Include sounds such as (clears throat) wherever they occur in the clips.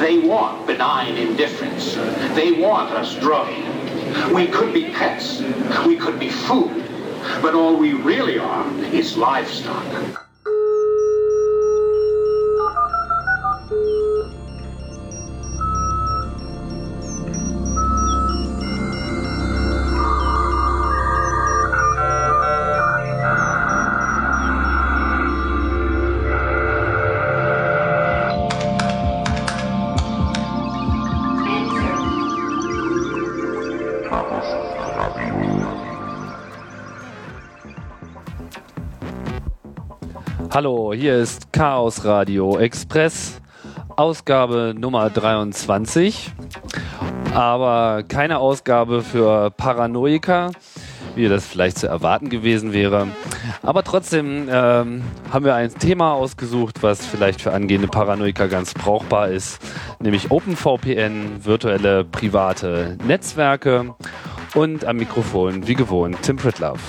They want benign indifference. They want us drugged. We could be pets. We could be food. But all we really are is livestock. Hallo, hier ist Chaos Radio Express, Ausgabe Nummer 23. Aber keine Ausgabe für Paranoiker, wie das vielleicht zu erwarten gewesen wäre. Aber trotzdem ähm, haben wir ein Thema ausgesucht, was vielleicht für angehende Paranoiker ganz brauchbar ist, nämlich OpenVPN, virtuelle private Netzwerke und am Mikrofon wie gewohnt Tim Pritlove.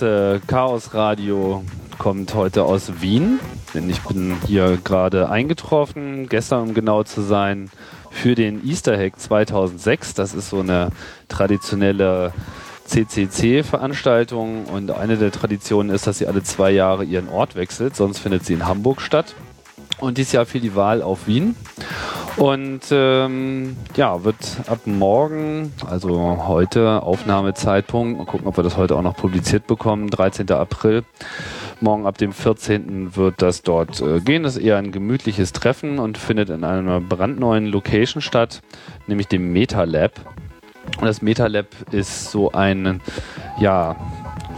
Das äh, Chaos Radio kommt heute aus Wien, denn ich bin hier gerade eingetroffen, gestern um genau zu sein, für den Easter Hack 2006. Das ist so eine traditionelle CCC-Veranstaltung und eine der Traditionen ist, dass sie alle zwei Jahre ihren Ort wechselt, sonst findet sie in Hamburg statt. Und dieses Jahr fiel die Wahl auf Wien. Und ähm, ja, wird ab morgen, also heute Aufnahmezeitpunkt, mal gucken, ob wir das heute auch noch publiziert bekommen, 13. April. Morgen ab dem 14. wird das dort äh, gehen. Das ist eher ein gemütliches Treffen und findet in einer brandneuen Location statt, nämlich dem MetaLab. Und das MetaLab ist so ein, ja,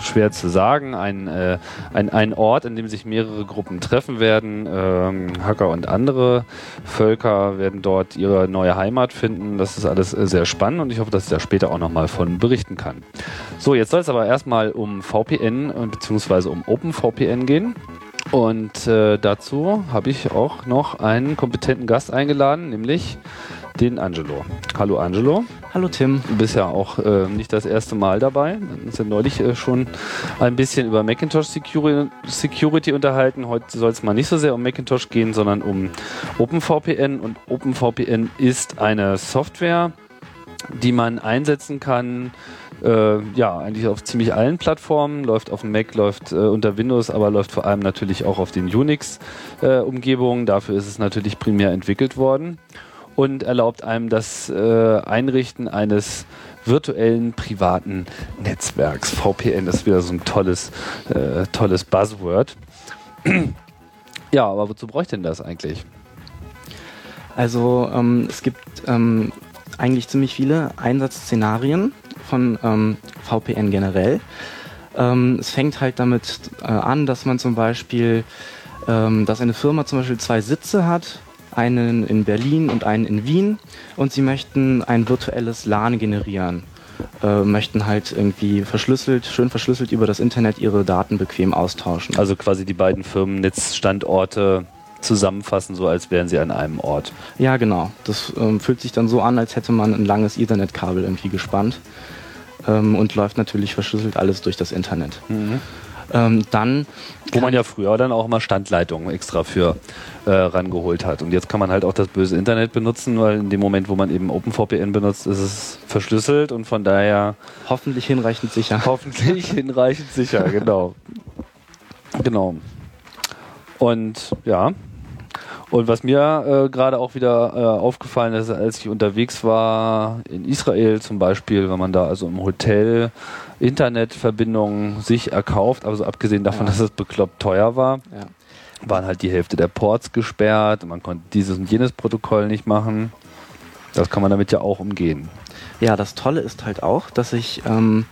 schwer zu sagen, ein, äh, ein, ein Ort, in dem sich mehrere Gruppen treffen werden. Ähm, Hacker und andere Völker werden dort ihre neue Heimat finden. Das ist alles äh, sehr spannend und ich hoffe, dass ich da später auch nochmal von berichten kann. So, jetzt soll es aber erstmal um VPN äh, bzw. um OpenVPN gehen. Und äh, dazu habe ich auch noch einen kompetenten Gast eingeladen, nämlich den Angelo. Hallo Angelo. Hallo Tim. Du bist ja auch äh, nicht das erste Mal dabei. Wir haben uns ja neulich äh, schon ein bisschen über Macintosh Security, Security unterhalten. Heute soll es mal nicht so sehr um Macintosh gehen, sondern um OpenVPN. Und OpenVPN ist eine Software, die man einsetzen kann, äh, ja, eigentlich auf ziemlich allen Plattformen, läuft auf dem Mac, läuft äh, unter Windows, aber läuft vor allem natürlich auch auf den Unix-Umgebungen. Äh, Dafür ist es natürlich primär entwickelt worden und erlaubt einem das äh, Einrichten eines virtuellen privaten Netzwerks. VPN ist wieder so ein tolles, äh, tolles Buzzword. (clears throat) ja, aber wozu bräuchte denn das eigentlich? Also ähm, es gibt ähm, eigentlich ziemlich viele Einsatzszenarien von ähm, VPN generell. Ähm, es fängt halt damit äh, an, dass man zum Beispiel, ähm, dass eine Firma zum Beispiel zwei Sitze hat einen in Berlin und einen in Wien und sie möchten ein virtuelles LAN generieren. Äh, möchten halt irgendwie verschlüsselt, schön verschlüsselt über das Internet ihre Daten bequem austauschen. Also quasi die beiden Firmennetzstandorte zusammenfassen, so als wären sie an einem Ort. Ja, genau. Das ähm, fühlt sich dann so an, als hätte man ein langes Ethernet-Kabel irgendwie gespannt ähm, und läuft natürlich verschlüsselt alles durch das Internet. Mhm. Ähm, dann Wo man ja früher dann auch mal Standleitungen extra für äh, rangeholt hat. Und jetzt kann man halt auch das böse Internet benutzen, weil in dem Moment, wo man eben OpenVPN benutzt, ist es verschlüsselt und von daher. Hoffentlich hinreichend sicher. Hoffentlich (laughs) hinreichend sicher, genau. Genau. Und ja. Und was mir äh, gerade auch wieder äh, aufgefallen ist, als ich unterwegs war in Israel zum Beispiel, wenn man da also im Hotel Internetverbindungen sich erkauft, also abgesehen davon, ja. dass es bekloppt teuer war, ja. waren halt die Hälfte der Ports gesperrt, man konnte dieses und jenes Protokoll nicht machen. Das kann man damit ja auch umgehen. Ja, das Tolle ist halt auch, dass ich ähm,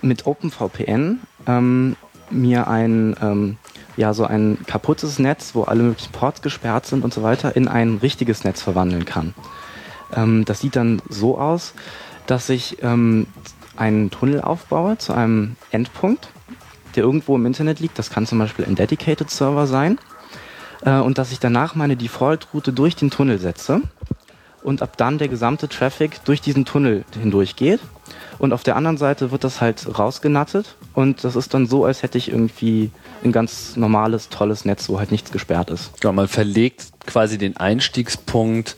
mit OpenVPN ähm, mir ein, ähm, ja, so ein kaputtes Netz, wo alle möglichen Ports gesperrt sind und so weiter, in ein richtiges Netz verwandeln kann. Ähm, das sieht dann so aus, dass ich ähm, einen Tunnel aufbaue zu einem Endpunkt, der irgendwo im Internet liegt. Das kann zum Beispiel ein Dedicated Server sein. Äh, und dass ich danach meine Default-Route durch den Tunnel setze und ab dann der gesamte Traffic durch diesen Tunnel hindurch geht. Und auf der anderen Seite wird das halt rausgenattet und das ist dann so, als hätte ich irgendwie ein ganz normales, tolles Netz, wo halt nichts gesperrt ist. Ja, man verlegt quasi den Einstiegspunkt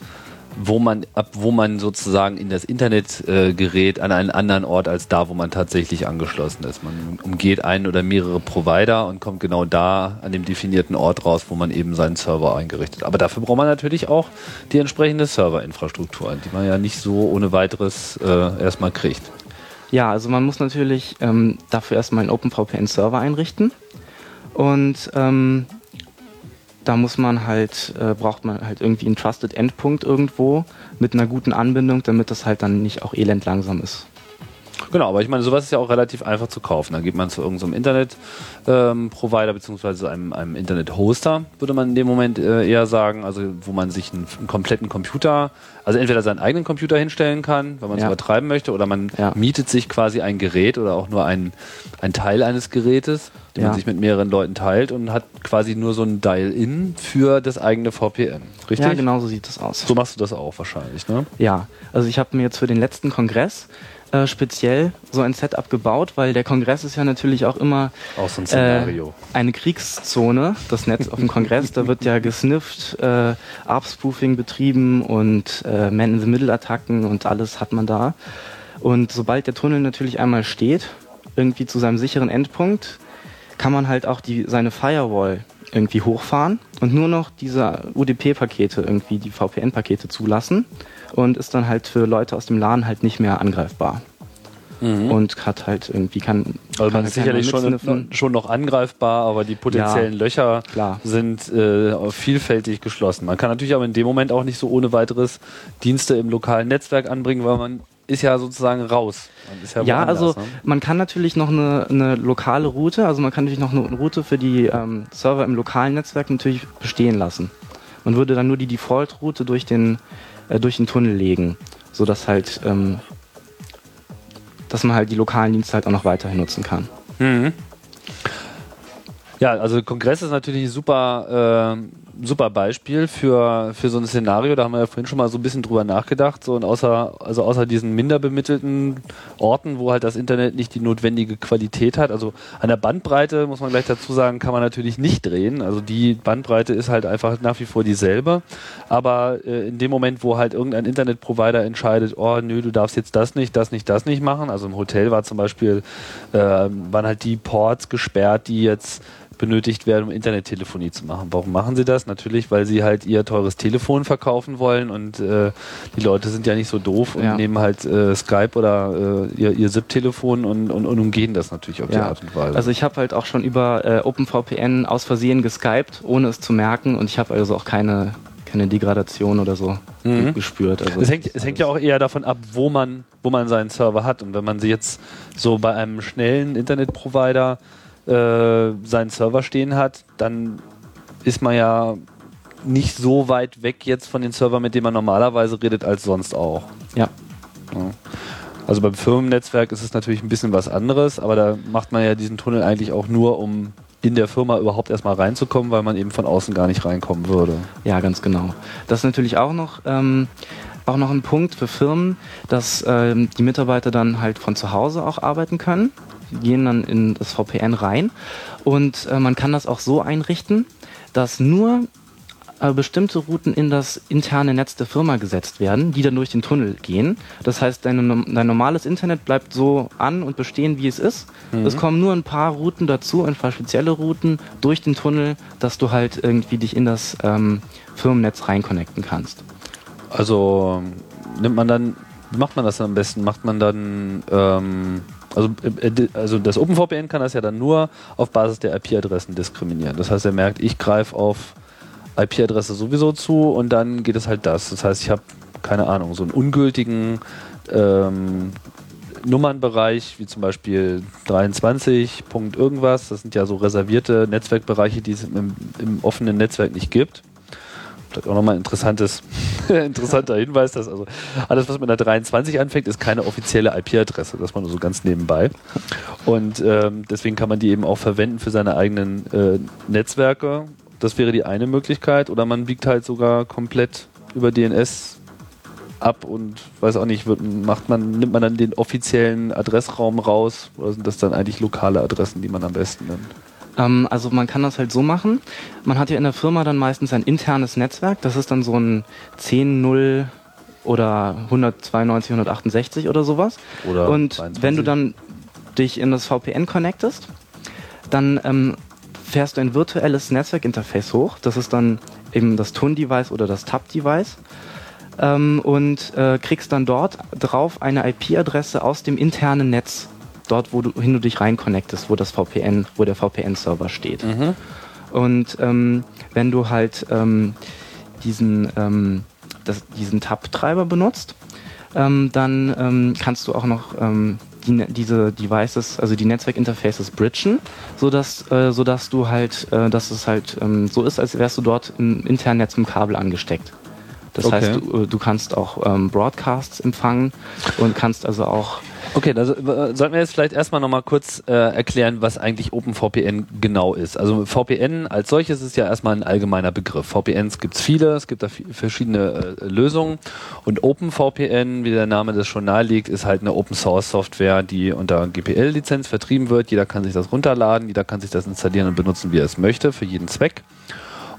wo man, ab wo man sozusagen in das Internet äh, gerät, an einen anderen Ort als da, wo man tatsächlich angeschlossen ist. Man umgeht einen oder mehrere Provider und kommt genau da an dem definierten Ort raus, wo man eben seinen Server eingerichtet. Aber dafür braucht man natürlich auch die entsprechende Serverinfrastruktur, die man ja nicht so ohne weiteres äh, erstmal kriegt. Ja, also man muss natürlich ähm, dafür erstmal einen OpenVPN-Server einrichten. Und ähm, da muss man halt, äh, braucht man halt irgendwie einen Trusted Endpunkt irgendwo mit einer guten Anbindung, damit das halt dann nicht auch elend langsam ist. Genau, aber ich meine, sowas ist ja auch relativ einfach zu kaufen. Da geht man zu irgendeinem Internet-Provider ähm, beziehungsweise einem, einem Internet-Hoster, würde man in dem Moment äh, eher sagen, also wo man sich einen, einen, kompletten Computer, also entweder seinen eigenen Computer hinstellen kann, wenn man es ja. übertreiben möchte, oder man ja. mietet sich quasi ein Gerät oder auch nur ein, ein Teil eines Gerätes, den ja. man sich mit mehreren Leuten teilt und hat quasi nur so ein Dial-In für das eigene VPN. Richtig? Ja, genau so sieht das aus. So machst du das auch wahrscheinlich, ne? Ja, also ich habe mir jetzt für den letzten Kongress äh, speziell so ein Setup gebaut, weil der Kongress ist ja natürlich auch immer auch so ein Szenario. Äh, eine Kriegszone, das Netz auf dem Kongress. da wird ja gesnifft, äh, ARP-Spoofing betrieben und äh, Man-in-the-Middle-Attacken und alles hat man da. Und sobald der Tunnel natürlich einmal steht, irgendwie zu seinem sicheren Endpunkt, kann man halt auch die, seine Firewall irgendwie hochfahren und nur noch diese UDP-Pakete, irgendwie die VPN-Pakete zulassen und ist dann halt für Leute aus dem LAN halt nicht mehr angreifbar. Mhm. Und hat halt irgendwie kann. Also man ist sicherlich schon, schon noch angreifbar, aber die potenziellen ja, Löcher klar. sind äh, vielfältig geschlossen. Man kann natürlich aber in dem Moment auch nicht so ohne weiteres Dienste im lokalen Netzwerk anbringen, weil man ist ja sozusagen raus. Ja, ja also ne? man kann natürlich noch eine, eine, lokale Route, also man kann natürlich noch eine Route für die ähm, Server im lokalen Netzwerk natürlich bestehen lassen. Man würde dann nur die Default-Route durch den äh, durch den Tunnel legen, sodass halt, ähm, dass man halt die lokalen Dienste halt auch noch weiterhin nutzen kann. Mhm. Ja, also Kongress ist natürlich super, äh, super Beispiel für, für so ein Szenario. Da haben wir ja vorhin schon mal so ein bisschen drüber nachgedacht. So, und außer, also außer diesen minder bemittelten Orten, wo halt das Internet nicht die notwendige Qualität hat. Also an der Bandbreite, muss man gleich dazu sagen, kann man natürlich nicht drehen. Also die Bandbreite ist halt einfach nach wie vor dieselbe. Aber äh, in dem Moment, wo halt irgendein Internetprovider entscheidet, oh nö, du darfst jetzt das nicht, das nicht, das nicht machen. Also im Hotel war zum Beispiel, äh, waren halt die Ports gesperrt, die jetzt benötigt werden, um Internettelefonie zu machen. Warum machen sie das? Natürlich, weil sie halt ihr teures Telefon verkaufen wollen und äh, die Leute sind ja nicht so doof und ja. nehmen halt äh, Skype oder äh, ihr, ihr SIP-Telefon und, und, und, umgehen das natürlich auf ja. die Art und Weise. Also ich habe halt auch schon über äh, OpenVPN aus Versehen geskypt, ohne es zu merken und ich habe also auch keine keine Degradation oder so mhm. gespürt. Also es hängt, es hängt ja auch eher davon ab, wo man, wo man seinen Server hat. Und wenn man sie jetzt so bei einem schnellen Internetprovider äh, seinen Server stehen hat, dann ist man ja nicht so weit weg jetzt von den Servern, mit denen man normalerweise redet, als sonst auch. Ja. ja. Also beim Firmennetzwerk ist es natürlich ein bisschen was anderes, aber da macht man ja diesen Tunnel eigentlich auch nur, um in der Firma überhaupt erstmal reinzukommen, weil man eben von außen gar nicht reinkommen würde. Ja, ganz genau. Das ist natürlich auch noch, ähm, auch noch ein Punkt für Firmen, dass ähm, die Mitarbeiter dann halt von zu Hause auch arbeiten können gehen dann in das VPN rein und äh, man kann das auch so einrichten, dass nur äh, bestimmte Routen in das interne Netz der Firma gesetzt werden, die dann durch den Tunnel gehen. Das heißt, dein, dein normales Internet bleibt so an und bestehen, wie es ist. Mhm. Es kommen nur ein paar Routen dazu, ein paar spezielle Routen durch den Tunnel, dass du halt irgendwie dich in das ähm, Firmennetz reinconnecten kannst. Also nimmt man dann, wie macht man das am besten? Macht man dann ähm also, äh, also das OpenVPN kann das ja dann nur auf Basis der IP-Adressen diskriminieren. Das heißt, er merkt, ich greife auf IP-Adresse sowieso zu und dann geht es halt das. Das heißt, ich habe keine Ahnung, so einen ungültigen ähm, Nummernbereich, wie zum Beispiel 23. Punkt irgendwas, das sind ja so reservierte Netzwerkbereiche, die es im, im offenen Netzwerk nicht gibt. Vielleicht auch nochmal ein interessantes, (laughs) interessanter Hinweis, dass also alles, was mit einer 23 anfängt, ist keine offizielle IP-Adresse. Das war nur so ganz nebenbei. Und ähm, deswegen kann man die eben auch verwenden für seine eigenen äh, Netzwerke. Das wäre die eine Möglichkeit. Oder man biegt halt sogar komplett über DNS ab und weiß auch nicht, wird, macht man, nimmt man dann den offiziellen Adressraum raus oder sind das dann eigentlich lokale Adressen, die man am besten nimmt? Ähm, also man kann das halt so machen. Man hat ja in der Firma dann meistens ein internes Netzwerk. Das ist dann so ein 10.0 oder 192, 168 oder sowas. Oder und 22. wenn du dann dich in das VPN connectest, dann ähm, fährst du ein virtuelles Netzwerkinterface hoch. Das ist dann eben das TUN-Device oder das TAP-Device. Ähm, und äh, kriegst dann dort drauf eine IP-Adresse aus dem internen Netz dort, wo du dich rein connectest, wo das VPN, wo der VPN-Server steht. Mhm. Und ähm, wenn du halt ähm, diesen, ähm, das, diesen Tab-Treiber benutzt, ähm, dann ähm, kannst du auch noch ähm, die, diese Devices, also die Netzwerkinterfaces bridgen, sodass, äh, sodass du halt, äh, dass es halt so ist, als wärst du dort im internen Netz mit Kabel angesteckt. Das Okay. heißt, du, äh, du kannst auch ähm, Broadcasts empfangen und kannst also auch Okay, also sollten wir jetzt vielleicht erstmal nochmal kurz äh, erklären, was eigentlich OpenVPN genau ist. Also VPN als solches ist ja erstmal ein allgemeiner Begriff. VPNs gibt es viele, es gibt da verschiedene äh, Lösungen und OpenVPN, wie der Name das schon naheliegt, ist halt eine Open Source Software, die unter GPL-Lizenz vertrieben wird. Jeder kann sich das runterladen, jeder kann sich das installieren und benutzen, wie er es möchte, für jeden Zweck.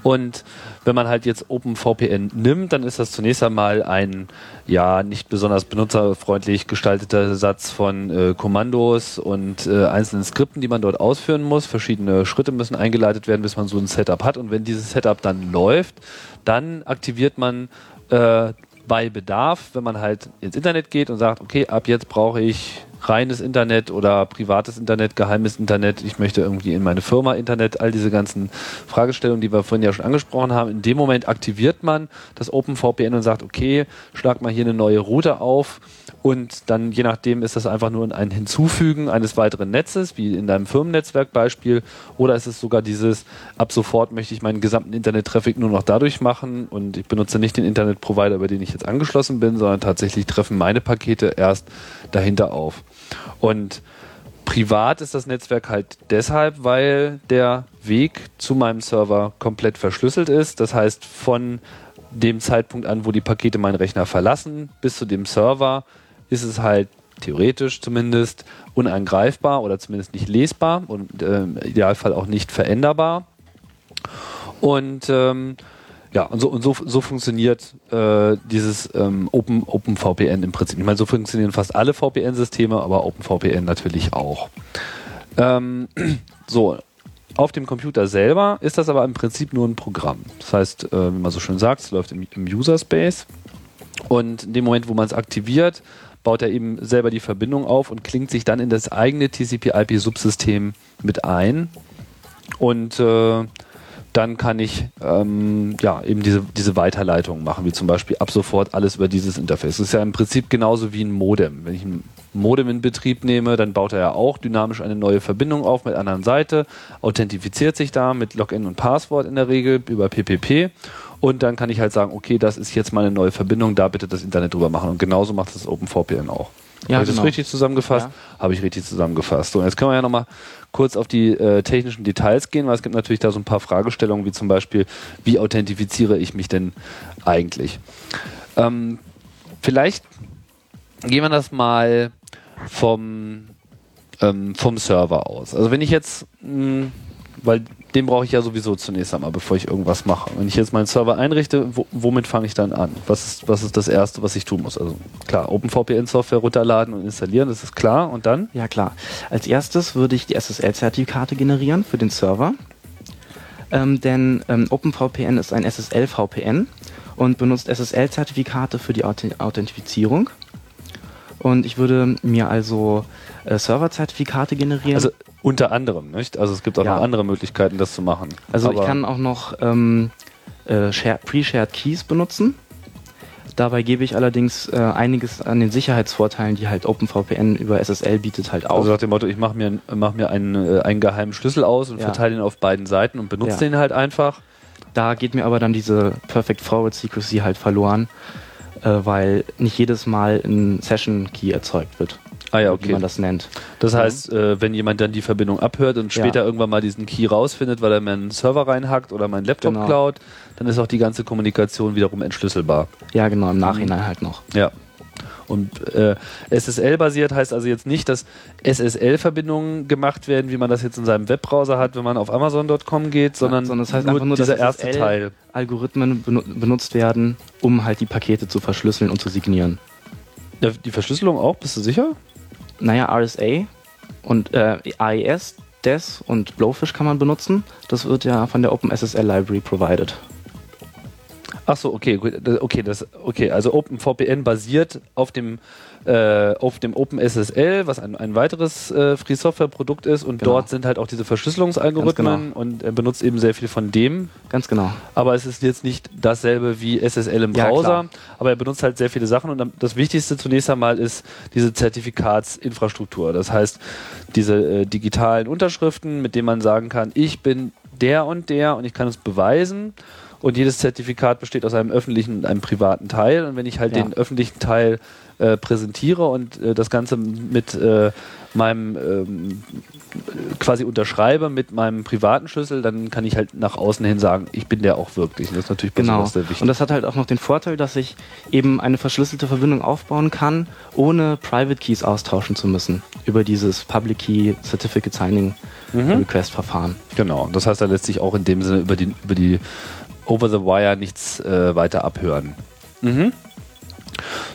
Und wenn man halt jetzt OpenVPN nimmt, dann ist das zunächst einmal ein ja nicht besonders benutzerfreundlich gestalteter Satz von äh, Kommandos und äh, einzelnen Skripten, die man dort ausführen muss. Verschiedene Schritte müssen eingeleitet werden, bis man so ein Setup hat. Und wenn dieses Setup dann läuft, dann aktiviert man äh, bei Bedarf, wenn man halt ins Internet geht und sagt, okay, ab jetzt brauche ich reines Internet oder privates Internet, geheimes Internet, ich möchte irgendwie in meine Firma Internet, all diese ganzen Fragestellungen, die wir vorhin ja schon angesprochen haben. In dem Moment aktiviert man das OpenVPN und sagt, okay, schlag mal hier eine neue Route auf und dann je nachdem ist das einfach nur ein Hinzufügen eines weiteren Netzes, wie in deinem Firmennetzwerkbeispiel, oder ist es sogar dieses, ab sofort möchte ich meinen gesamten Internet-Traffic nur noch dadurch machen und ich benutze nicht den Internetprovider, über den ich jetzt angeschlossen bin, sondern tatsächlich treffen meine Pakete erst dahinter auf. Und privat ist das Netzwerk halt deshalb, weil der Weg zu meinem Server komplett verschlüsselt ist. Das heißt, von dem Zeitpunkt an, wo die Pakete meinen Rechner verlassen, bis zu dem Server, ist es halt theoretisch zumindest unangreifbar oder zumindest nicht lesbar und äh, im Idealfall auch nicht veränderbar. Und ähm, ja, und so, und so, so funktioniert äh, dieses ähm, Open, OpenVPN im Prinzip. Ich meine, so funktionieren fast alle VPN-Systeme, aber OpenVPN natürlich auch. Ähm, (clears throat) so, auf dem Computer selber ist das aber im Prinzip nur ein Programm. Das heißt, äh, wie man so schön sagt, es läuft im, im User Space. Und in dem Moment, wo man es aktiviert, baut er eben selber die Verbindung auf und klingt sich dann in das eigene TCP/IP-Subsystem mit ein. Und äh, dann kann ich ähm, ja eben diese, diese Weiterleitung machen, wie zum Beispiel ab sofort alles über dieses Interface. Das ist ja im Prinzip genauso wie ein Modem. Wenn ich ein Modem in Betrieb nehme, dann baut er ja auch dynamisch eine neue Verbindung auf mit anderen Seite, authentifiziert sich da mit Login und Passwort in der Regel über PPP und dann kann ich halt sagen, okay, das ist jetzt meine neue Verbindung, da bitte das Internet drüber machen und genauso macht das OpenVPN auch. Ja, Habe ich das genau. richtig zusammengefasst? Habe ich richtig zusammengefasst. So, jetzt können wir ja nochmal kurz auf die äh, technischen Details gehen, weil es gibt natürlich da so ein paar Fragestellungen, wie zum Beispiel, wie authentifiziere ich mich denn eigentlich? Ähm, vielleicht gehen wir das mal vom, ähm, vom Server aus. Also wenn ich jetzt, mh, weil den brauche ich ja sowieso zunächst einmal, bevor ich irgendwas mache. Wenn ich jetzt meinen Server einrichte, wo, womit fange ich dann an? Was ist, was ist das Erste, was ich tun muss? Also klar, OpenVPN-Software runterladen und installieren, das ist klar. Und dann? Ja, klar. Als erstes würde ich die SSL-Zertifikate generieren für den Server. Ähm, denn ähm, OpenVPN ist ein SSL-VPN und benutzt SSL-Zertifikate für die Auth Authentifizierung. Und ich würde mir also äh, Server-Zertifikate generieren. Also unter anderem, nicht? Also es gibt auch Ja. noch andere Möglichkeiten, das zu machen. Also ich Aber- kann auch noch ähm, äh, Share- Pre-Shared Keys benutzen. Dabei gebe ich allerdings äh, einiges an den Sicherheitsvorteilen, die halt OpenVPN über SSL bietet, halt auf. Also nach dem Motto, ich mache mir, mach mir einen, äh, einen geheimen Schlüssel aus und Ja. verteile ihn auf beiden Seiten und benutze Ja. den halt einfach. Da geht mir aber dann diese Perfect Forward Secrecy halt verloren, weil nicht jedes Mal ein Session Key erzeugt wird. Ah ja, Wie okay. man das nennt. Das heißt, äh, wenn jemand dann die Verbindung abhört und Ja. später irgendwann mal diesen Key rausfindet, weil er meinen Server reinhackt oder meinen Laptop Genau. klaut, dann ist auch die ganze Kommunikation wiederum entschlüsselbar. Ja, genau, im Nachhinein halt noch. Ja. Und äh, SSL-basiert heißt also jetzt nicht, dass SSL-Verbindungen gemacht werden, wie man das jetzt in seinem Webbrowser hat, wenn man auf Amazon.com geht, sondern, sondern es heißt nur einfach nur, dieser dass erste Teil. Algorithmen benu benutzt werden, um halt die Pakete zu verschlüsseln und zu signieren. Ja, die Verschlüsselung auch, bist du sicher? Naja, RSA und äh, AES, DES und Blowfish kann man benutzen. Das wird ja von der OpenSSL Library provided. Ach so, okay, gut, okay, das, okay, also OpenVPN basiert auf dem äh, auf dem OpenSSL, was ein, ein weiteres äh, Free Software Produkt ist und Genau. dort sind halt auch diese Verschlüsselungsalgorithmen Ganz und er benutzt eben sehr viel von dem, Ganz genau. aber es ist jetzt nicht dasselbe wie SSL im Ja, Browser, klar. aber er benutzt halt sehr viele Sachen und das Wichtigste zunächst einmal ist diese Zertifikatsinfrastruktur. Das heißt, diese äh, digitalen Unterschriften, mit denen man sagen kann, ich bin der und der und ich kann es beweisen. Und jedes Zertifikat besteht aus einem öffentlichen und einem privaten Teil. Und wenn ich halt Ja. den öffentlichen Teil äh, präsentiere und äh, das Ganze mit äh, meinem ähm, quasi unterschreibe mit meinem privaten Schlüssel, dann kann ich halt nach außen hin sagen, ich bin der auch wirklich. Und das ist natürlich Genau. sehr wichtig. Und das hat halt auch noch den Vorteil, dass ich eben eine verschlüsselte Verbindung aufbauen kann, ohne Private Keys austauschen zu müssen. Über dieses Public Key Certificate Signing Mhm. Request Verfahren. Genau. Das heißt, da lässt sich auch in dem Sinne über die, über die Over the Wire nichts äh, weiter abhören. Mhm.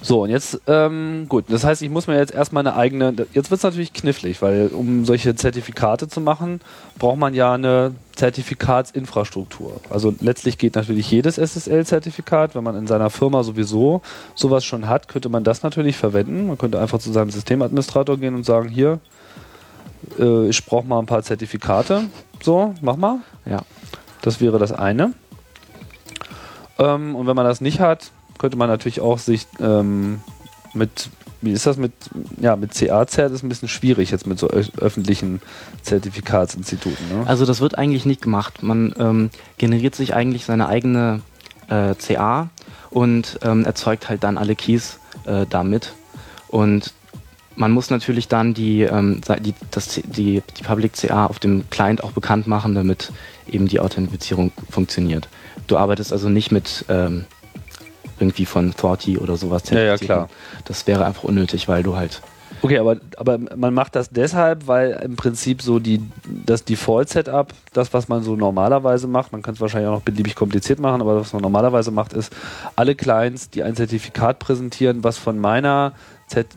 So, und jetzt, ähm, gut, das heißt, ich muss mir jetzt erstmal eine eigene, jetzt wird es natürlich knifflig, weil um solche Zertifikate zu machen, braucht man ja eine Zertifikatsinfrastruktur. Also letztlich geht natürlich jedes SSL-Zertifikat, wenn man in seiner Firma sowieso sowas schon hat, könnte man das natürlich verwenden. Man könnte einfach zu seinem Systemadministrator gehen und sagen, hier, äh, ich brauche mal ein paar Zertifikate. So, mach mal. Ja. Das wäre das eine. Ähm, und wenn man das nicht hat, könnte man natürlich auch sich ähm, mit, wie ist das mit, ja, mit CA-Zert ist ein bisschen schwierig jetzt mit so öffentlichen Zertifikatsinstituten. Ne? Also das wird eigentlich nicht gemacht. Man ähm, generiert sich eigentlich seine eigene äh, CA und ähm, erzeugt halt dann alle Keys äh, damit. Und man muss natürlich dann die, ähm, die, das, die, die Public CA auf dem Client auch bekannt machen, damit eben die Authentifizierung funktioniert. Du arbeitest also nicht mit ähm, irgendwie von Thorty oder sowas. Ja, ja, klar. Das wäre einfach unnötig, weil du halt Okay, aber, aber man macht das deshalb, weil im Prinzip so die, das Default-Setup, das, was man so normalerweise macht, man kann es wahrscheinlich auch noch beliebig kompliziert machen, aber was man normalerweise macht, ist, alle Clients, die ein Zertifikat präsentieren, was von meiner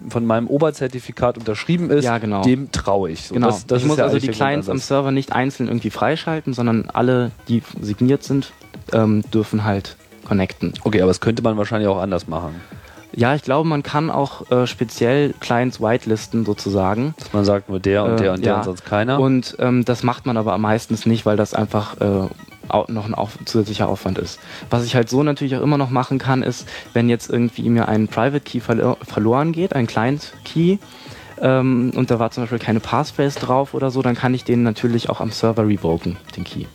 von meinem Oberzertifikat unterschrieben ist, Ja, genau. dem traue ich. So, Genau. das- das ich muss ja also die Clients am. Server nicht einzeln irgendwie freischalten, sondern alle, die signiert sind, ähm, dürfen halt connecten. Okay, aber das könnte man wahrscheinlich auch anders machen. Ja, ich glaube, man kann auch äh, speziell Clients whitelisten sozusagen. Dass man sagt, nur der und Äh, der und der ja. und sonst keiner. Und ähm, das macht man aber meistens nicht, weil das einfach äh, noch ein auf zusätzlicher Aufwand ist. Was ich halt so natürlich auch immer noch machen kann, ist, wenn jetzt irgendwie mir ein Private Key verlo verloren geht, ein Client Key, ähm, und da war zum Beispiel keine Passphrase drauf oder so, dann kann ich den natürlich auch am Server revoken, den Key.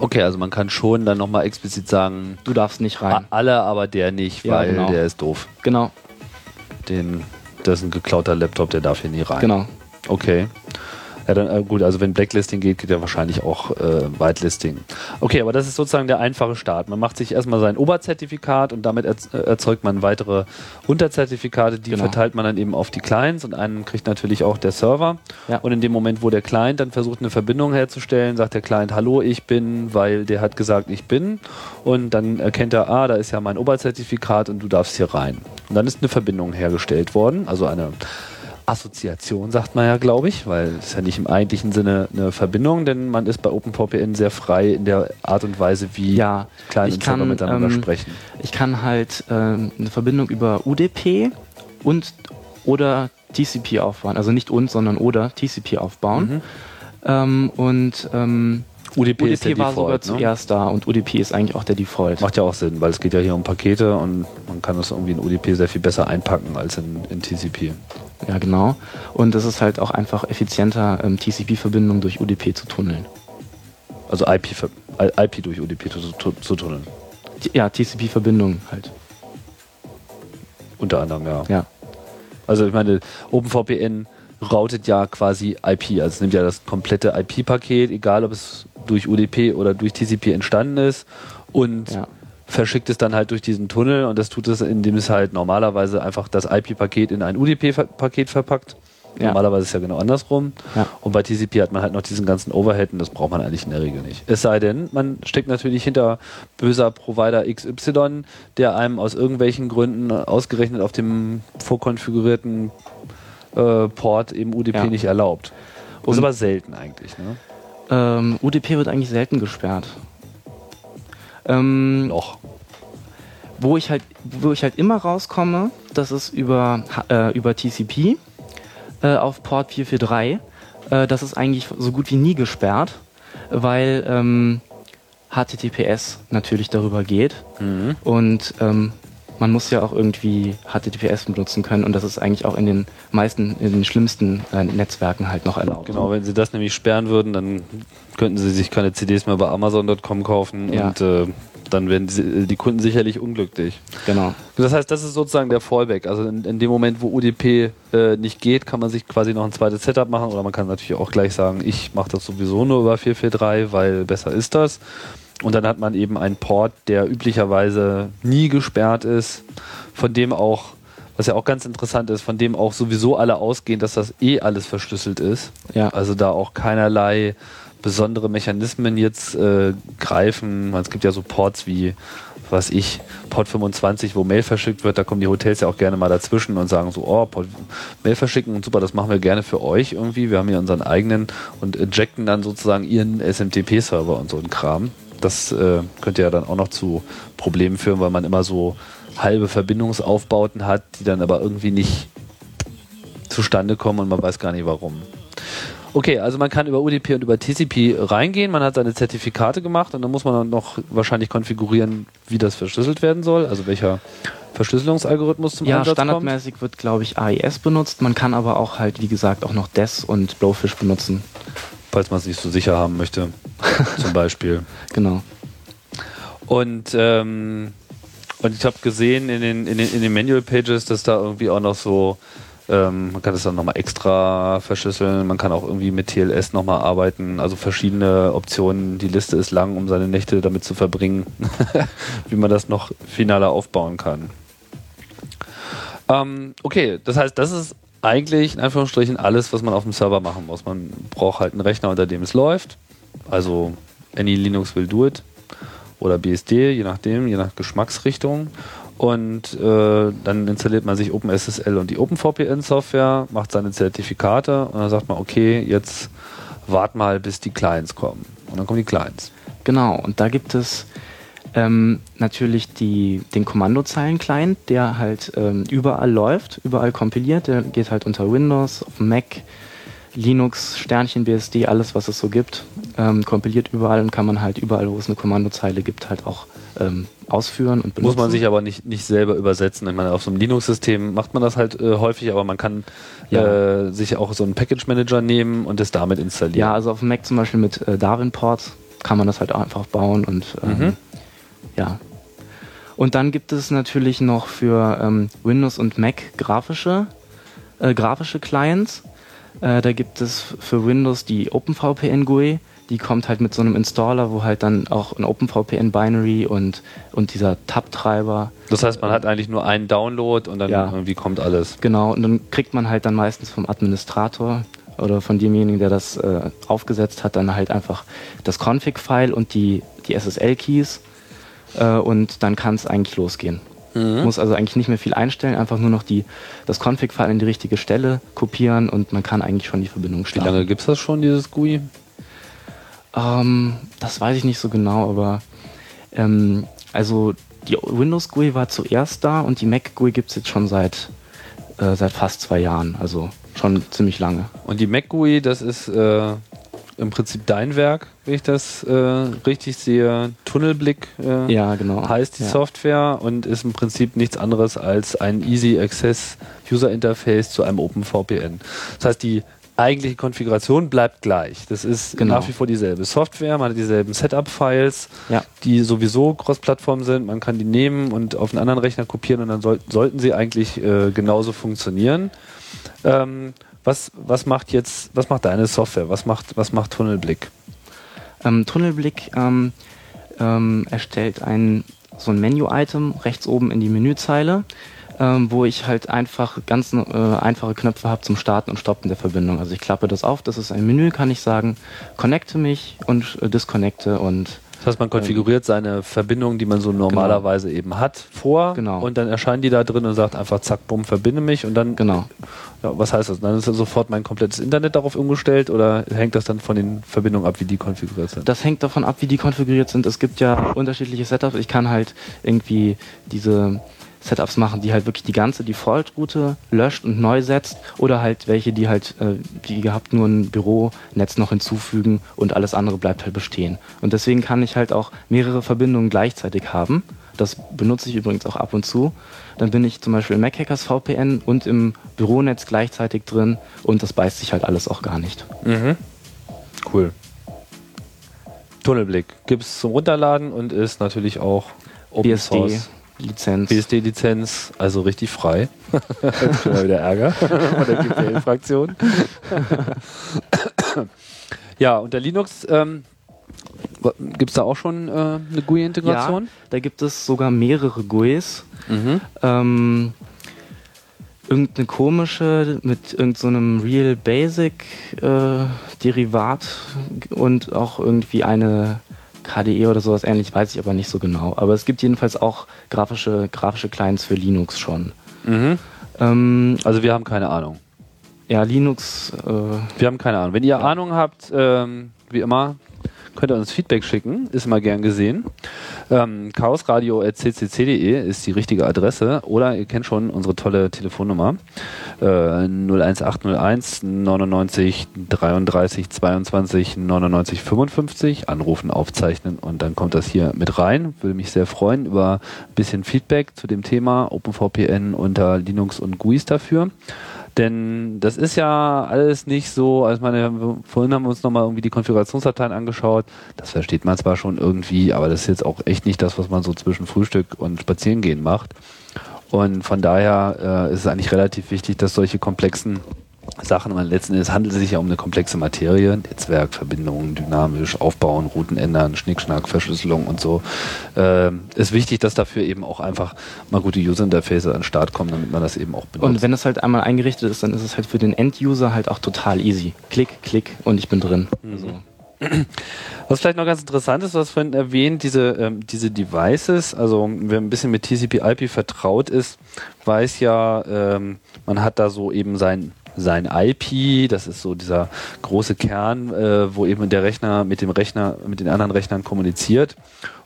Okay, also man kann schon dann nochmal explizit sagen, Du darfst nicht rein. alle, aber der nicht, Ja, weil genau. der ist doof. Genau, Den, das ist ein geklauter Laptop, der darf hier nie rein. genau. Okay. Ja, dann, äh, gut, also wenn Blacklisting geht, geht ja wahrscheinlich auch äh, Whitelisting. Okay, aber das ist sozusagen der einfache Start. Man macht sich erstmal sein Oberzertifikat und damit äh, erzeugt man weitere Unterzertifikate, die Genau. verteilt man dann eben auf die Clients und einen kriegt natürlich auch der Server. Ja. Und in dem Moment, wo der Client dann versucht, eine Verbindung herzustellen, sagt der Client, hallo, ich bin, weil der hat gesagt, ich bin. Und dann erkennt er, ah, da ist ja mein Oberzertifikat und du darfst hier rein. Und dann ist eine Verbindung hergestellt worden, also eine Assoziation, sagt man ja, glaube ich, weil es ist ja nicht im eigentlichen Sinne eine Verbindung, denn man ist bei OpenVPN sehr frei in der Art und Weise, wie Ja, und Server kann, miteinander ähm, sprechen. Ich kann halt ähm, eine Verbindung über UDP und oder TCP aufbauen. Also nicht und, sondern oder TCP aufbauen. Mhm. Ähm, und ähm, UDP, UDP ist der war Default, sogar ne? zuerst da und UDP ist eigentlich auch der Default. Macht ja auch Sinn, weil es geht ja hier um Pakete und man kann das irgendwie in UDP sehr viel besser einpacken als in, in TCP. Ja, genau. Und es ist halt auch einfach effizienter, ähm, TCP-Verbindungen durch UDP zu tunneln. Also IP, IP durch UDP zu, zu, zu tunneln. Ja, TCP-Verbindungen halt. Unter anderem, ja. Ja. Also ich meine, OpenVPN routet ja quasi IP, also es nimmt ja das komplette IP-Paket, egal ob es durch UDP oder durch TCP entstanden ist und Ja. Verschickt es dann halt durch diesen Tunnel und das tut es, indem es halt normalerweise einfach das IP-Paket in ein UDP-Paket verpackt. Ja. Normalerweise ist es ja genau andersrum. Ja. Und bei TCP hat man halt noch diesen ganzen Overhead und das braucht man eigentlich in der Regel nicht. Es sei denn, man steckt natürlich hinter böser Provider XY, der einem aus irgendwelchen Gründen ausgerechnet auf dem vorkonfigurierten äh, Port eben UDP Ja. nicht erlaubt. Das ist aber selten eigentlich. Ne? Ähm, UDP wird eigentlich selten gesperrt. Ähm, Noch. wo ich halt, wo ich halt immer rauskomme, das ist über, äh, über TCP äh, auf Port 443. Äh, das ist eigentlich so gut wie nie gesperrt, weil ähm, HTTPS natürlich darüber geht Mhm. und ähm, man muss ja auch irgendwie HTTPS benutzen können und das ist eigentlich auch in den meisten, in den schlimmsten äh, Netzwerken halt noch erlaubt. Genau, wenn sie das nämlich sperren würden, dann könnten sie sich keine CDs mehr bei Amazon.com kaufen Ja. und äh, dann werden die, die Kunden sicherlich unglücklich. Genau. Das heißt, das ist sozusagen der Fallback. Also in, in dem Moment, wo UDP äh, nicht geht, kann man sich quasi noch ein zweites Setup machen oder man kann natürlich auch gleich sagen, ich mache das sowieso nur über 443, weil besser ist das. Und dann hat man eben einen Port, der üblicherweise nie gesperrt ist, von dem auch, was ja auch ganz interessant ist, von dem auch sowieso alle ausgehen, dass das eh alles verschlüsselt ist. Ja. Also da auch keinerlei besondere Mechanismen jetzt äh, greifen. Es gibt ja so Ports wie, was ich, Port 25, wo Mail verschickt wird, da kommen die Hotels ja auch gerne mal dazwischen und sagen so, oh, Port, Mail verschicken und super, das machen wir gerne für euch irgendwie. Wir haben hier unseren eigenen und injecten dann sozusagen ihren SMTP-Server und so ein Kram. Das äh, könnte ja dann auch noch zu Problemen führen, weil man immer so halbe Verbindungsaufbauten hat, die dann aber irgendwie nicht zustande kommen und man weiß gar nicht warum. Okay, also man kann über UDP und über TCP reingehen, man hat seine Zertifikate gemacht und dann muss man dann noch wahrscheinlich konfigurieren, wie das verschlüsselt werden soll, also welcher Verschlüsselungsalgorithmus zum Ja, Einsatz standardmäßig wird, glaube ich, AES benutzt. Man kann aber auch halt, wie gesagt, auch noch DES und Blowfish benutzen. Falls man es nicht so sicher haben möchte, (laughs) zum Beispiel. Genau. Und, ähm, und ich habe gesehen in den, in, den, in den Manual Pages, dass da irgendwie auch noch so, ähm, man kann das dann nochmal extra verschlüsseln, man kann auch irgendwie mit TLS nochmal arbeiten, also verschiedene Optionen. Die Liste ist lang, um seine Nächte damit zu verbringen, (laughs) wie man das noch finaler aufbauen kann. Ähm, okay, das heißt, das ist eigentlich in Anführungsstrichen alles, was man auf dem Server machen muss. Man braucht halt einen Rechner, unter dem es läuft. Also Any Linux will do it oder BSD, je nachdem, je nach Geschmacksrichtung. Und äh, dann installiert man sich OpenSSL und die OpenVPN-Software, macht seine Zertifikate und dann sagt man, okay, jetzt wart mal, bis die Clients kommen. Und dann kommen die Clients. Genau. Und da gibt es ähm, natürlich die, den Kommandozeilen-Client, der halt ähm, überall läuft, überall kompiliert. Der geht halt unter Windows, auf Mac, Linux, Sternchen, BSD, alles, was es so gibt, ähm, kompiliert überall und kann man halt überall, wo es eine Kommandozeile gibt, halt auch ähm, ausführen und benutzen. Muss man sich aber nicht, nicht selber übersetzen. Ich meine, auf so einem Linux-System macht man das halt äh, häufig, aber man kann Ja. äh, sich auch so einen Package-Manager nehmen und es damit installieren. Ja, also auf dem Mac zum Beispiel mit äh, Darwin-Ports kann man das halt auch einfach bauen und ähm, Mhm. Ja. Und dann gibt es natürlich noch für ähm, Windows und Mac grafische, äh, grafische Clients. Äh, da gibt es für Windows die OpenVPN GUI. Die kommt halt mit so einem Installer, wo halt dann auch ein OpenVPN Binary und, und dieser Tab-Treiber Das heißt, man hat eigentlich nur einen Download und dann Ja. irgendwie kommt alles. Genau, und dann kriegt man halt dann meistens vom Administrator oder von demjenigen, der das äh, aufgesetzt hat, dann halt einfach das Config-File und die, die SSL-Keys äh, und dann kann es eigentlich losgehen. Muss also eigentlich nicht mehr viel einstellen, einfach nur noch die, das Config-File in die richtige Stelle kopieren und man kann eigentlich schon die Verbindung Wie starten. lange gibt es das schon, dieses GUI? Ähm, das weiß ich nicht so genau, aber ähm, also die Windows GUI war zuerst da und die Mac GUI gibt es jetzt schon seit, äh, seit fast zwei Jahren, also schon ziemlich lange. Und die Mac GUI, das ist äh, im Prinzip dein Werk, wenn ich das äh, richtig sehe. Tunnelblick äh, Ja, genau. heißt die ja. Software und ist im Prinzip nichts anderes als ein Easy Access User Interface zu einem OpenVPN. Das heißt, die eigentliche Konfiguration bleibt gleich. Das ist Genau. nach wie vor dieselbe Software, man hat dieselben Setup-Files, Ja. die sowieso Cross-Plattform sind. Man kann die nehmen und auf einen anderen Rechner kopieren und dann soll, sollten sie eigentlich äh, genauso funktionieren. Ähm, was, was macht jetzt, was macht deine Software? Was macht, was macht Tunnelblick? Ähm, Tunnelblick ähm, ähm, erstellt ein so ein Menü-Item rechts oben in die Menüzeile, ähm, wo ich halt einfach ganz äh, einfache Knöpfe habe zum Starten und Stoppen der Verbindung. Also ich klappe das auf, das ist ein Menü, kann ich sagen, connecte mich und äh, disconnecte und Das heißt, man konfiguriert seine Verbindungen, die man so normalerweise eben hat, vor Genau. und dann erscheinen die da drin und sagt einfach zack, bumm, verbinde mich und dann, genau. ja, was heißt das? Dann ist dann sofort mein komplettes Internet darauf umgestellt oder hängt das dann von den Verbindungen ab, wie die konfiguriert sind? Das hängt davon ab, wie die konfiguriert sind. Es gibt ja unterschiedliche Setups. Ich kann halt irgendwie diese Setups machen, die halt wirklich die ganze Default-Route löscht und neu setzt oder halt welche, die halt, äh, wie gehabt, nur ein Büronetz noch hinzufügen und alles andere bleibt halt bestehen. Und deswegen kann ich halt auch mehrere Verbindungen gleichzeitig haben. Das benutze ich übrigens auch ab und zu. Dann bin ich zum Beispiel im MacHackers VPN und im Büronetz gleichzeitig drin und das beißt sich halt alles auch gar nicht. Mhm. Cool. Tunnelblick gibt es zum Runterladen und ist natürlich auch Open Source. BSD-Lizenz. BSD-Lizenz, also richtig frei. Schon mal wieder Ärger von der GPL-Fraktion. ja, unter Linux ähm, gibt es da auch schon äh, eine GUI-Integration? Ja, da gibt es sogar mehrere GUIs. Mhm. Ähm, irgendeine komische mit irgendeinem Real Basic äh, Derivat und auch irgendwie eine KDE oder sowas ähnlich, weiß ich aber nicht so genau. Aber es gibt jedenfalls auch grafische, grafische Clients für Linux schon. Mhm. Ähm, Also wir haben keine Ahnung. ja, Linux, äh, Wir haben keine Ahnung. Wenn ihr Ahnung habt, ähm, wie immer, könnt ihr uns Feedback schicken. Ist immer gern gesehen. Ähm, chaosradio.ccc.de ist die richtige Adresse. Oder ihr kennt schon unsere tolle Telefonnummer. Äh, 01801 99 33 22 99 55. Anrufen, aufzeichnen und dann kommt das hier mit rein. Würde mich sehr freuen über ein bisschen Feedback zu dem Thema OpenVPN unter Linux und GUIs dafür. Denn das ist ja alles nicht so, also meine, vorhin haben wir uns nochmal irgendwie die Konfigurationsdateien angeschaut. Das versteht man zwar schon irgendwie, aber das ist jetzt auch echt nicht das, was man so zwischen Frühstück und Spazierengehen macht. Und von daher äh, ist es eigentlich relativ wichtig, dass solche komplexen Sachen, weil letzten Endes handelt es sich ja um eine komplexe Materie, Netzwerk, Verbindungen, dynamisch aufbauen, Routen ändern, Schnickschnack, Verschlüsselung und so. Ähm, ist wichtig, dass dafür eben auch einfach mal gute User Interfaces an den Start kommen, damit man das eben auch benutzt. und wenn es halt einmal eingerichtet ist, dann ist es halt für den End-User halt auch total easy. Klick, klick und ich bin drin. Also, Was vielleicht noch ganz interessant ist, du hast vorhin erwähnt, diese, ähm, diese Devices, also wer ein bisschen mit TCP/IP vertraut ist, weiß ja, ähm, man hat da so eben sein sein IP, das ist so dieser große Kern, äh, wo eben der Rechner mit dem Rechner, mit den anderen Rechnern kommuniziert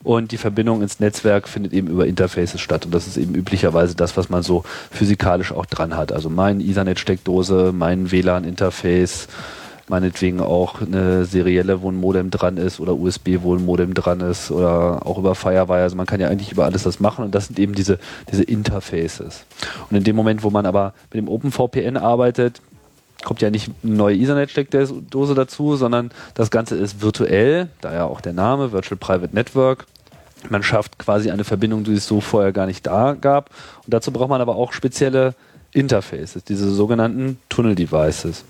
und die Verbindung ins Netzwerk findet eben über Interfaces statt und das ist eben üblicherweise das, was man so physikalisch auch dran hat. Also mein Ethernet-Steckdose, mein WLAN-Interface, meinetwegen auch eine serielle, wo ein Modem dran ist oder USB, wo ein Modem dran ist oder auch über Firewire. Also man kann ja eigentlich über alles das machen und das sind eben diese, diese Interfaces. Und in dem Moment, wo man aber mit dem OpenVPN arbeitet, kommt ja nicht eine neue Ethernet-Steckdose dazu, sondern das Ganze ist virtuell, daher auch der Name, Virtual Private Network. Man schafft quasi eine Verbindung, die es so vorher gar nicht da gab. Und dazu braucht man aber auch spezielle Interfaces, diese sogenannten Tunnel-Devices.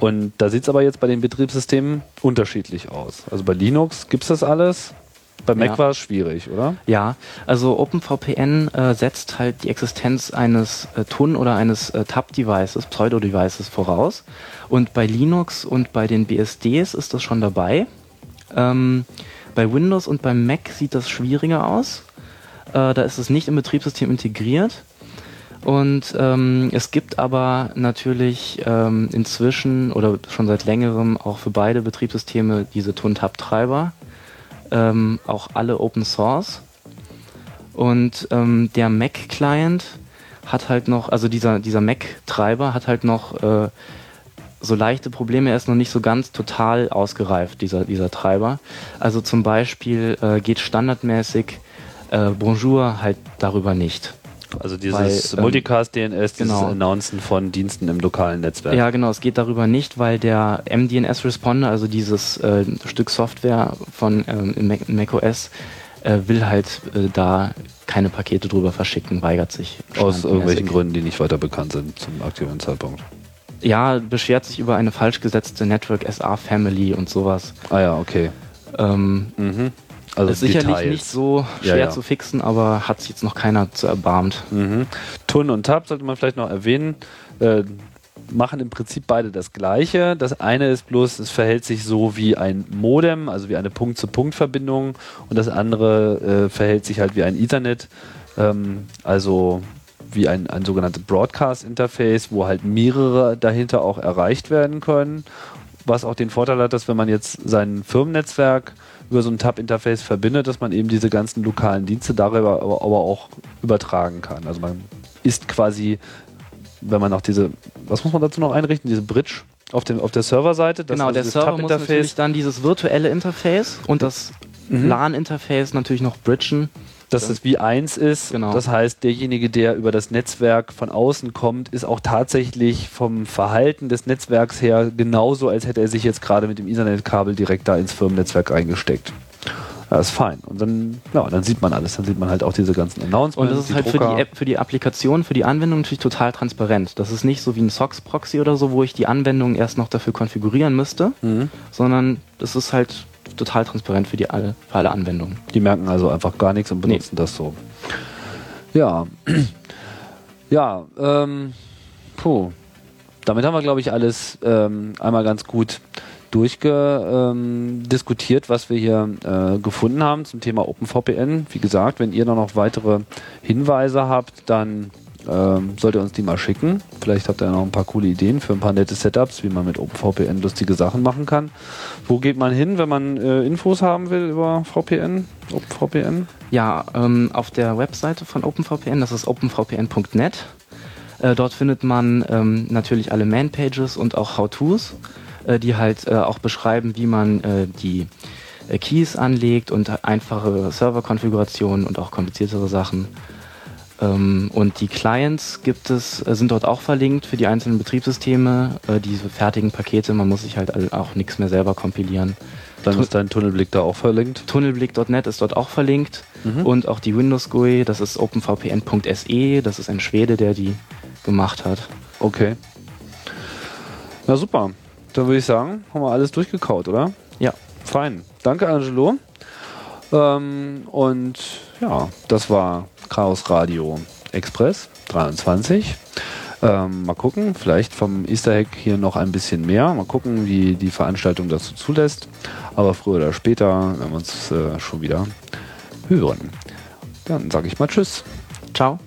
Und da sieht es aber jetzt bei den Betriebssystemen unterschiedlich aus. Also bei Linux gibt es das alles. Bei Mac Ja. war es schwierig, oder? Ja, also OpenVPN äh, setzt halt die Existenz eines äh, TUN oder eines äh, TAP-Devices, Pseudo-Devices voraus. Und bei Linux und bei den BSDs ist das schon dabei. Ähm, bei Windows und beim Mac sieht das schwieriger aus. Äh, da ist es nicht im Betriebssystem integriert. Und ähm, es gibt aber natürlich ähm, inzwischen oder schon seit längerem auch für beide Betriebssysteme diese TUN-TAP-Treiber ähm, auch alle Open Source. Und ähm, der Mac-Client hat halt noch, also dieser, dieser Mac-Treiber hat halt noch äh, so leichte Probleme, er ist noch nicht so ganz total ausgereift, dieser, dieser Treiber. Also zum Beispiel äh, geht standardmäßig äh, Bonjour halt darüber nicht. Also dieses weil, ähm, Multicast-DNS, genau. dieses Announcen von Diensten im lokalen Netzwerk. Ja, genau, es geht darüber nicht, weil der MDNS-Responder, also dieses äh, Stück Software von ähm, Mac, macOS, äh, will halt äh, da keine Pakete drüber verschicken, weigert sich. Aus irgendwelchen Gründen, die nicht weiter bekannt sind zum aktuellen Zeitpunkt. Ja, beschwert sich über eine falsch gesetzte Network SA Family und sowas. Ah ja, okay. Ähm, mhm. Also ist sicherlich Details. nicht so schwer ja, ja. zu fixen, aber hat sich jetzt noch keiner zu erbarmt. Mhm. Tun und Tab sollte man vielleicht noch erwähnen. Äh, machen im Prinzip beide das Gleiche. Das eine ist bloß, es verhält sich so wie ein Modem, also wie eine Punkt-zu-Punkt-Verbindung, und das andere äh, verhält sich halt wie ein Ethernet, ähm, also wie ein, ein sogenanntes Broadcast-Interface, wo halt mehrere dahinter auch erreicht werden können. Was auch den Vorteil hat, dass wenn man jetzt sein Firmennetzwerk über so ein Tab-Interface verbindet, dass man eben diese ganzen lokalen Dienste darüber aber, aber auch übertragen kann. Also man ist quasi wenn man auch diese, was muss man dazu noch einrichten, diese Bridge auf, dem, auf der Serverseite? Genau, also der Server muss natürlich dann dieses virtuelle Interface und das mhm. LAN-Interface natürlich noch bridgen. Dass es wie eins ist. Genau. Das heißt, derjenige, der über das Netzwerk von außen kommt, ist auch tatsächlich vom Verhalten des Netzwerks her genauso, als hätte er sich jetzt gerade mit dem Ethernet-Kabel direkt da ins Firmennetzwerk reingesteckt. Das ist fein. Und dann, ja, dann sieht man alles. Dann sieht man halt auch diese ganzen Announcements. Und das ist halt für die App, für die Applikation, für die Anwendung natürlich total transparent. Das ist nicht so wie ein SOX-Proxy oder so, wo ich die Anwendung erst noch dafür konfigurieren müsste, mhm. sondern das ist halt total transparent für, die alle, für alle Anwendungen. Die merken also einfach gar nichts und benutzen nee. das so. Ja. Ja, ähm, puh. Damit haben wir, glaube ich, alles ähm, einmal ganz gut durchdiskutiert, ähm, was wir hier äh, gefunden haben zum Thema OpenVPN. Wie gesagt, wenn ihr da noch weitere Hinweise habt, dann ähm, sollt ihr uns die mal schicken. Vielleicht habt ihr noch ein paar coole Ideen für ein paar nette Setups, wie man mit OpenVPN lustige Sachen machen kann. Wo geht man hin, wenn man äh, Infos haben will über VPN, OpenVPN? Ja, ähm, auf der Webseite von OpenVPN, das ist openvpn.net. Äh, dort findet man ähm, natürlich alle Man-Pages und auch How-Tos äh, die halt äh, auch beschreiben, wie man äh, die äh, Keys anlegt und einfache Serverkonfigurationen und auch kompliziertere Sachen. Ähm, und die Clients gibt es, äh, sind dort auch verlinkt für die einzelnen Betriebssysteme, äh, diese fertigen Pakete. Man muss sich halt auch nichts mehr selber kompilieren. Dann ist dein Tunnelblick da auch verlinkt. Tunnelblick.net ist dort auch verlinkt. Mhm. Und auch die Windows GUI, das ist openvpn.se, das ist ein Schwede, der die gemacht hat. Okay. Na super. Dann würde ich sagen, haben wir alles durchgekaut, oder? Ja. Fein. Danke, Angelo. Ähm, und ja, das war Chaos Radio Express 23. Ähm, mal gucken, vielleicht vom Easter Egg hier noch ein bisschen mehr. Mal gucken, wie die Veranstaltung dazu zulässt. Aber früher oder später werden wir uns äh, schon wieder hören. Dann sage ich mal Tschüss. Ciao.